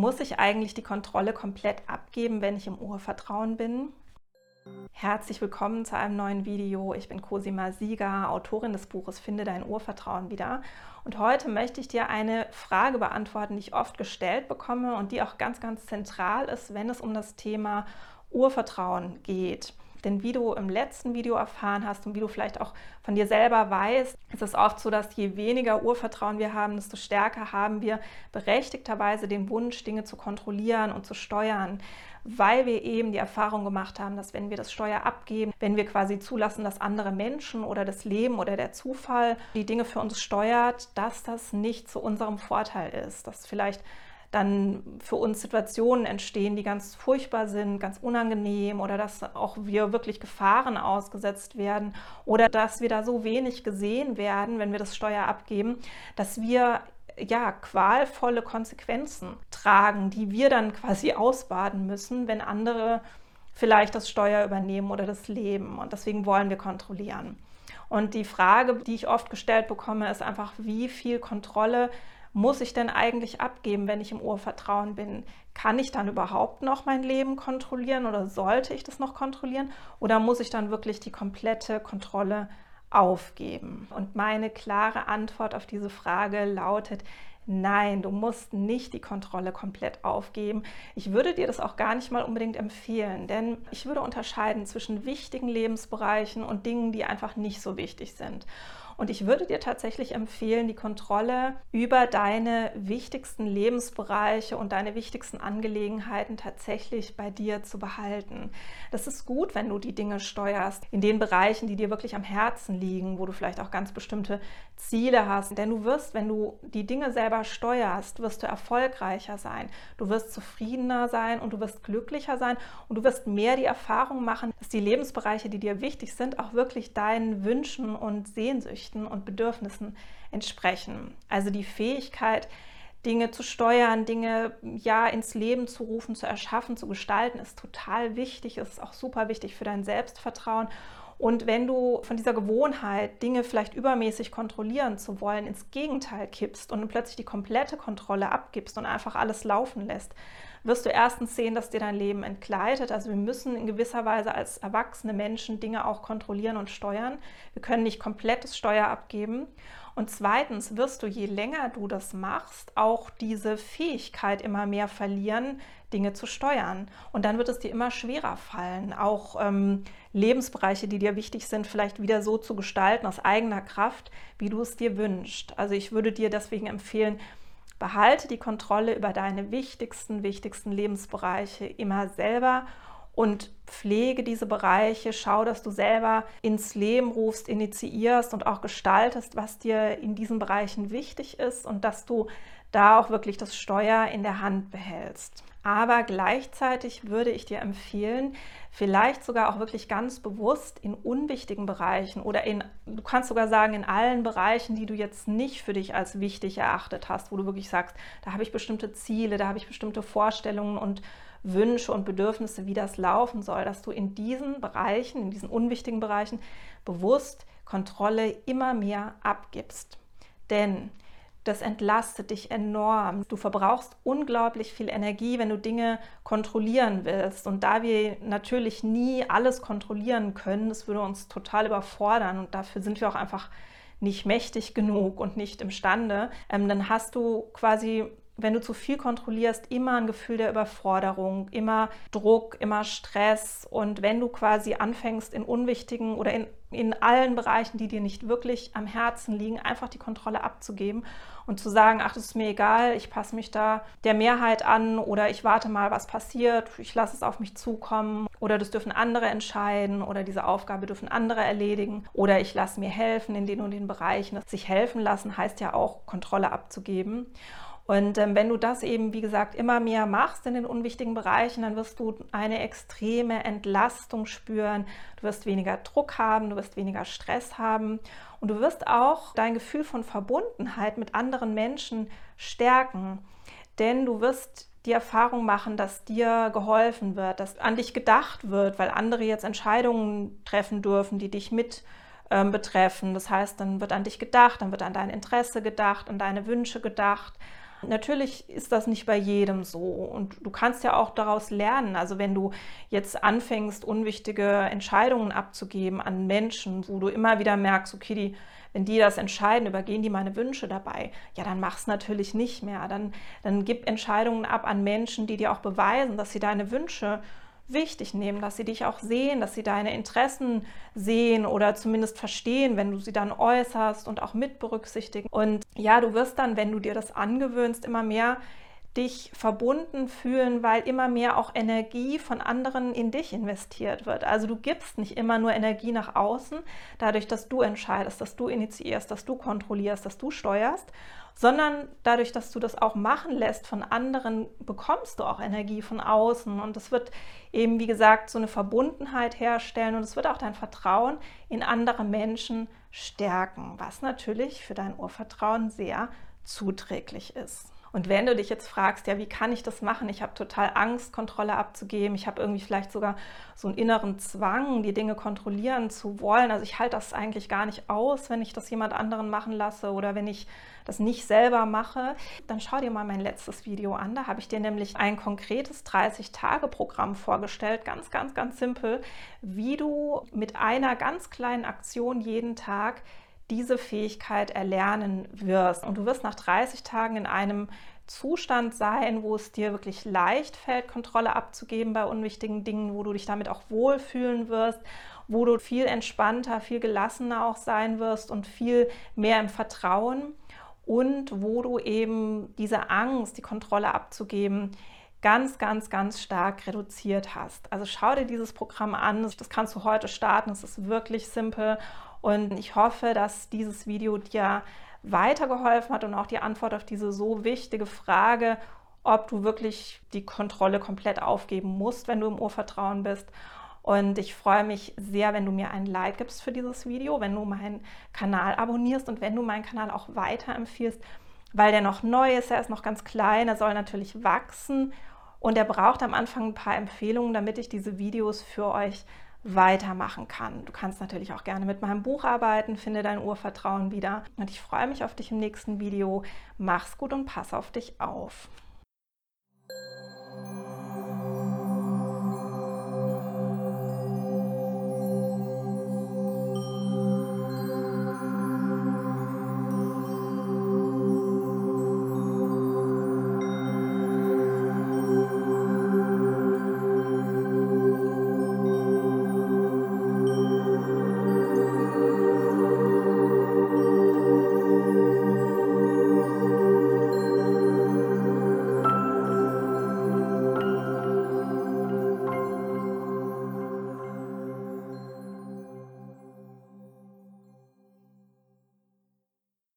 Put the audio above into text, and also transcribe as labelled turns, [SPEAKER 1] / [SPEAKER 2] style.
[SPEAKER 1] Muss ich eigentlich die Kontrolle komplett abgeben, wenn ich im Urvertrauen bin? Herzlich willkommen zu einem neuen Video. Ich bin Cosima Sieger, Autorin des Buches Finde dein Urvertrauen wieder. Und heute möchte ich dir eine Frage beantworten, die ich oft gestellt bekomme und die auch ganz, ganz zentral ist, wenn es um das Thema Urvertrauen geht. Denn wie du im letzten Video erfahren hast und wie du vielleicht auch von dir selber weißt, ist es oft so, dass je weniger Urvertrauen wir haben, desto stärker haben wir berechtigterweise den Wunsch, Dinge zu kontrollieren und zu steuern, weil wir eben die Erfahrung gemacht haben, dass wenn wir das Steuer abgeben, wenn wir quasi zulassen, dass andere Menschen oder das Leben oder der Zufall die Dinge für uns steuert, dass das nicht zu unserem Vorteil ist, dass vielleicht dann für uns Situationen entstehen, die ganz furchtbar sind, ganz unangenehm oder dass auch wir wirklich Gefahren ausgesetzt werden oder dass wir da so wenig gesehen werden, wenn wir das Steuer abgeben, dass wir ja qualvolle Konsequenzen tragen, die wir dann quasi ausbaden müssen, wenn andere vielleicht das Steuer übernehmen oder das Leben. Und deswegen wollen wir kontrollieren. Und die Frage, die ich oft gestellt bekomme, ist einfach, wie viel Kontrolle muss ich denn eigentlich abgeben, wenn ich im Urvertrauen bin? Kann ich dann überhaupt noch mein Leben kontrollieren oder sollte ich das noch kontrollieren? Oder muss ich dann wirklich die komplette Kontrolle aufgeben? Und meine klare Antwort auf diese Frage lautet, Nein, du musst nicht die Kontrolle komplett aufgeben. Ich würde dir das auch gar nicht mal unbedingt empfehlen, denn ich würde unterscheiden zwischen wichtigen Lebensbereichen und Dingen, die einfach nicht so wichtig sind. Und ich würde dir tatsächlich empfehlen, die Kontrolle über deine wichtigsten Lebensbereiche und deine wichtigsten Angelegenheiten tatsächlich bei dir zu behalten. Das ist gut, wenn du die Dinge steuerst in den Bereichen, die dir wirklich am Herzen liegen, wo du vielleicht auch ganz bestimmte Ziele hast. Denn du wirst, wenn du die Dinge selber steuerst, wirst du erfolgreicher sein. Du wirst zufriedener sein und du wirst glücklicher sein und du wirst mehr die Erfahrung machen, dass die Lebensbereiche, die dir wichtig sind, auch wirklich deinen Wünschen und Sehnsüchten Sehnsüchten und Bedürfnissen entsprechen. Also die Fähigkeit, Dinge zu steuern, Dinge ja ins Leben zu rufen, zu erschaffen, zu gestalten, ist total wichtig, ist auch super wichtig für dein Selbstvertrauen. Und wenn du von dieser Gewohnheit, Dinge vielleicht übermäßig kontrollieren zu wollen, ins Gegenteil kippst und plötzlich die komplette Kontrolle abgibst und einfach alles laufen lässt, wirst du erstens sehen, dass dir dein Leben entgleitet. Also wir müssen in gewisser Weise als erwachsene Menschen Dinge auch kontrollieren und steuern. Wir können nicht komplettes Steuer abgeben. Und zweitens wirst du, je länger du das machst, auch diese Fähigkeit immer mehr verlieren, Dinge zu steuern. Und dann wird es dir immer schwerer fallen, auch ähm, Lebensbereiche, die dir wichtig sind, vielleicht wieder so zu gestalten aus eigener Kraft, wie du es dir wünschst. Also ich würde dir deswegen empfehlen, Behalte die Kontrolle über deine wichtigsten, wichtigsten Lebensbereiche immer selber und pflege diese Bereiche. Schau, dass du selber ins Leben rufst, initiierst und auch gestaltest, was dir in diesen Bereichen wichtig ist und dass du da auch wirklich das Steuer in der Hand behältst. Aber gleichzeitig würde ich dir empfehlen, vielleicht sogar auch wirklich ganz bewusst in unwichtigen Bereichen oder in, du kannst sogar sagen, in allen Bereichen, die du jetzt nicht für dich als wichtig erachtet hast, wo du wirklich sagst, da habe ich bestimmte Ziele, da habe ich bestimmte Vorstellungen und Wünsche und Bedürfnisse, wie das laufen soll, dass du in diesen Bereichen, in diesen unwichtigen Bereichen bewusst Kontrolle immer mehr abgibst. Denn das entlastet dich enorm. Du verbrauchst unglaublich viel Energie, wenn du Dinge kontrollieren willst. Und da wir natürlich nie alles kontrollieren können, das würde uns total überfordern und dafür sind wir auch einfach nicht mächtig genug und nicht imstande, ähm, dann hast du quasi wenn du zu viel kontrollierst, immer ein Gefühl der Überforderung, immer Druck, immer Stress. Und wenn du quasi anfängst, in unwichtigen oder in, in allen Bereichen, die dir nicht wirklich am Herzen liegen, einfach die Kontrolle abzugeben und zu sagen, ach, das ist mir egal, ich passe mich da der Mehrheit an oder ich warte mal, was passiert, ich lasse es auf mich zukommen oder das dürfen andere entscheiden oder diese Aufgabe dürfen andere erledigen oder ich lasse mir helfen in den und den Bereichen. Sich helfen lassen heißt ja auch, Kontrolle abzugeben. Und ähm, wenn du das eben, wie gesagt, immer mehr machst in den unwichtigen Bereichen, dann wirst du eine extreme Entlastung spüren. Du wirst weniger Druck haben, du wirst weniger Stress haben und du wirst auch dein Gefühl von Verbundenheit mit anderen Menschen stärken. Denn du wirst die Erfahrung machen, dass dir geholfen wird, dass an dich gedacht wird, weil andere jetzt Entscheidungen treffen dürfen, die dich mit ähm, betreffen. Das heißt, dann wird an dich gedacht, dann wird an dein Interesse gedacht, an deine Wünsche gedacht Natürlich ist das nicht bei jedem so und du kannst ja auch daraus lernen. Also wenn du jetzt anfängst, unwichtige Entscheidungen abzugeben an Menschen, wo du immer wieder merkst, okay, die, wenn die das entscheiden, übergehen die meine Wünsche dabei, ja, dann mach es natürlich nicht mehr. Dann, dann gib Entscheidungen ab an Menschen, die dir auch beweisen, dass sie deine Wünsche wichtig nehmen, dass sie dich auch sehen, dass sie deine Interessen sehen oder zumindest verstehen, wenn du sie dann äußerst und auch mit berücksichtigen. Und ja, du wirst dann, wenn du dir das angewöhnst, immer mehr dich verbunden fühlen, weil immer mehr auch Energie von anderen in dich investiert wird. Also du gibst nicht immer nur Energie nach außen, dadurch, dass du entscheidest, dass du initiierst, dass du kontrollierst, dass du steuerst, sondern dadurch, dass du das auch machen lässt von anderen, bekommst du auch Energie von außen. Und es wird eben, wie gesagt, so eine Verbundenheit herstellen und es wird auch dein Vertrauen in andere Menschen stärken, was natürlich für dein Urvertrauen sehr zuträglich ist. Und wenn du dich jetzt fragst, ja, wie kann ich das machen? Ich habe total Angst, Kontrolle abzugeben. Ich habe irgendwie vielleicht sogar so einen inneren Zwang, die Dinge kontrollieren zu wollen. Also ich halte das eigentlich gar nicht aus, wenn ich das jemand anderen machen lasse oder wenn ich das nicht selber mache. Dann schau dir mal mein letztes Video an. Da habe ich dir nämlich ein konkretes 30-Tage-Programm vorgestellt. Ganz, ganz, ganz simpel, wie du mit einer ganz kleinen Aktion jeden Tag diese Fähigkeit erlernen wirst. Und du wirst nach 30 Tagen in einem Zustand sein, wo es dir wirklich leicht fällt, Kontrolle abzugeben bei unwichtigen Dingen, wo du dich damit auch wohlfühlen wirst, wo du viel entspannter, viel gelassener auch sein wirst und viel mehr im Vertrauen und wo du eben diese Angst, die Kontrolle abzugeben, ganz, ganz, ganz stark reduziert hast. Also schau dir dieses Programm an, das kannst du heute starten, es ist wirklich simpel und ich hoffe, dass dieses Video dir weitergeholfen hat und auch die Antwort auf diese so wichtige Frage, ob du wirklich die Kontrolle komplett aufgeben musst, wenn du im Urvertrauen bist. Und ich freue mich sehr, wenn du mir ein Like gibst für dieses Video, wenn du meinen Kanal abonnierst und wenn du meinen Kanal auch weiterempfiehlst, weil der noch neu ist, er ist noch ganz klein, er soll natürlich wachsen und er braucht am Anfang ein paar Empfehlungen, damit ich diese Videos für euch weitermachen kann. Du kannst natürlich auch gerne mit meinem Buch arbeiten, finde dein Urvertrauen wieder. Und ich freue mich auf dich im nächsten Video. Mach's gut und pass auf dich auf.